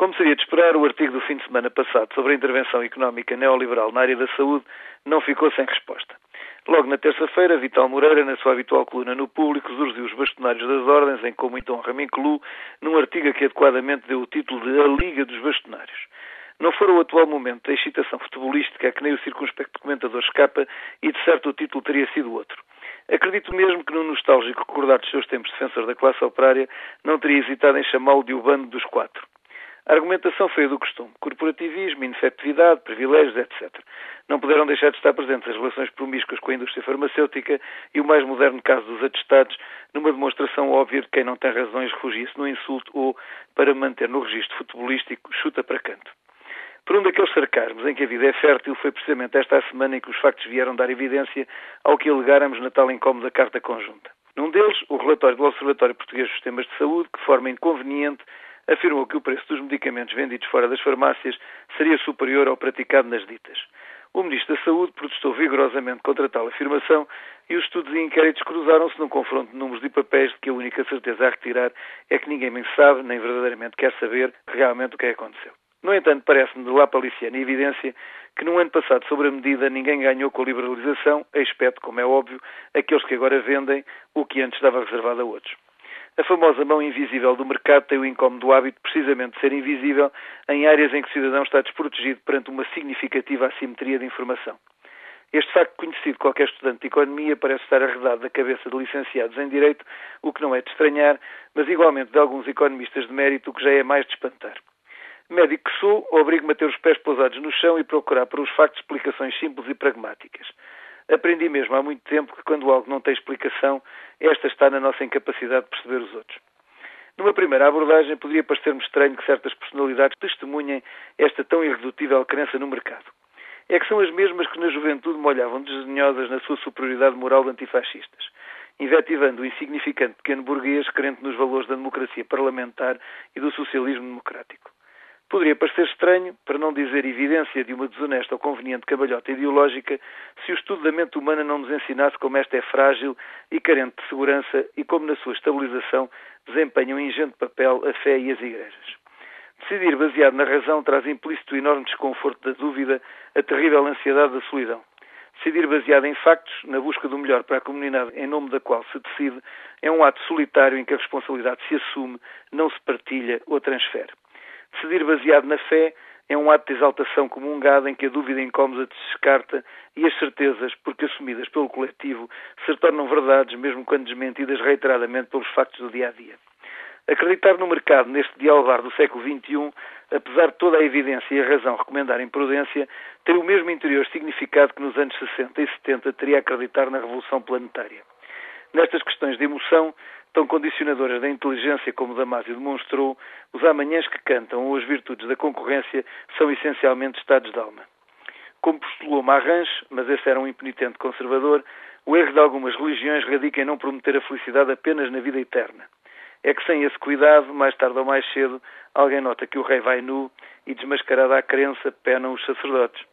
Como seria de esperar, o artigo do fim de semana passado sobre a intervenção económica neoliberal na área da saúde não ficou sem resposta. Logo na terça-feira, Vital Moreira, na sua habitual coluna no público, surgiu os bastonários das ordens, em como então me incluo, num artigo que adequadamente deu o título de A Liga dos Bastonários. Não fora o atual momento da excitação futebolística a que nem o circunspecto comentador escapa e de certo o título teria sido outro. Acredito mesmo que no nostálgico recordar dos seus tempos defensor da classe operária não teria hesitado em chamá-lo de o bando dos quatro. A argumentação foi a do costume. Corporativismo, inefetividade, privilégios, etc. Não puderam deixar de estar presentes as relações promíscuas com a indústria farmacêutica e o mais moderno caso dos atestados, numa demonstração óbvia de quem não tem razões refugia-se no insulto ou, para manter no registro futebolístico, chuta para canto. Por um daqueles sarcasmos em que a vida é fértil, foi precisamente esta semana em que os factos vieram dar evidência ao que alegáramos na tal incómoda carta conjunta. Num deles, o relatório do Observatório Português dos Sistemas de Saúde, que forma inconveniente afirmou que o preço dos medicamentos vendidos fora das farmácias seria superior ao praticado nas ditas. O Ministro da Saúde protestou vigorosamente contra tal afirmação e os estudos e inquéritos cruzaram-se num confronto de números e papéis de que a única certeza a retirar é que ninguém bem sabe, nem verdadeiramente quer saber realmente o que é aconteceu. No entanto, parece-me de lá paliciana evidência que no ano passado, sobre a medida, ninguém ganhou com a liberalização, exceto, como é óbvio, aqueles que agora vendem o que antes estava reservado a outros. A famosa mão invisível do mercado tem o incómodo hábito precisamente de ser invisível em áreas em que o cidadão está desprotegido perante uma significativa assimetria de informação. Este facto conhecido de qualquer estudante de economia parece estar arredado da cabeça de licenciados em direito, o que não é de estranhar, mas igualmente de alguns economistas de mérito, o que já é mais de espantar. Médico que sou, obrigo-me a ter os pés pousados no chão e procurar para os factos explicações simples e pragmáticas. Aprendi mesmo há muito tempo que quando algo não tem explicação, esta está na nossa incapacidade de perceber os outros. Numa primeira abordagem, poderia parecer-me estranho que certas personalidades testemunhem esta tão irredutível crença no mercado. É que são as mesmas que na juventude molhavam desdenhosas na sua superioridade moral de antifascistas, invetivando o insignificante pequeno burguês crente nos valores da democracia parlamentar e do socialismo democrático. Poderia parecer estranho, para não dizer evidência de uma desonesta ou conveniente cabalhota ideológica, se o estudo da mente humana não nos ensinasse como esta é frágil e carente de segurança e como na sua estabilização desempenham um ingente papel a fé e as igrejas. Decidir baseado na razão traz implícito o enorme desconforto da dúvida, a terrível ansiedade da solidão. Decidir baseado em factos, na busca do melhor para a comunidade em nome da qual se decide, é um ato solitário em que a responsabilidade se assume, não se partilha ou transfere. Decidir baseado na fé é um ato de exaltação comungado em que a dúvida incómoda se descarta e as certezas, porque assumidas pelo coletivo, se tornam verdades mesmo quando desmentidas reiteradamente pelos factos do dia a dia. Acreditar no mercado neste dialogar do século XXI, apesar de toda a evidência e a razão recomendarem prudência, tem o mesmo interior significado que nos anos 60 e 70 teria acreditar na revolução planetária. Nestas questões de emoção, tão condicionadoras da inteligência como Damásio demonstrou, os amanhãs que cantam ou as virtudes da concorrência são essencialmente estados de alma. Como postulou Marrange, mas esse era um impenitente conservador, o erro de algumas religiões radica em não prometer a felicidade apenas na vida eterna. É que sem esse cuidado, mais tarde ou mais cedo, alguém nota que o rei vai nu e desmascarada a crença penam os sacerdotes.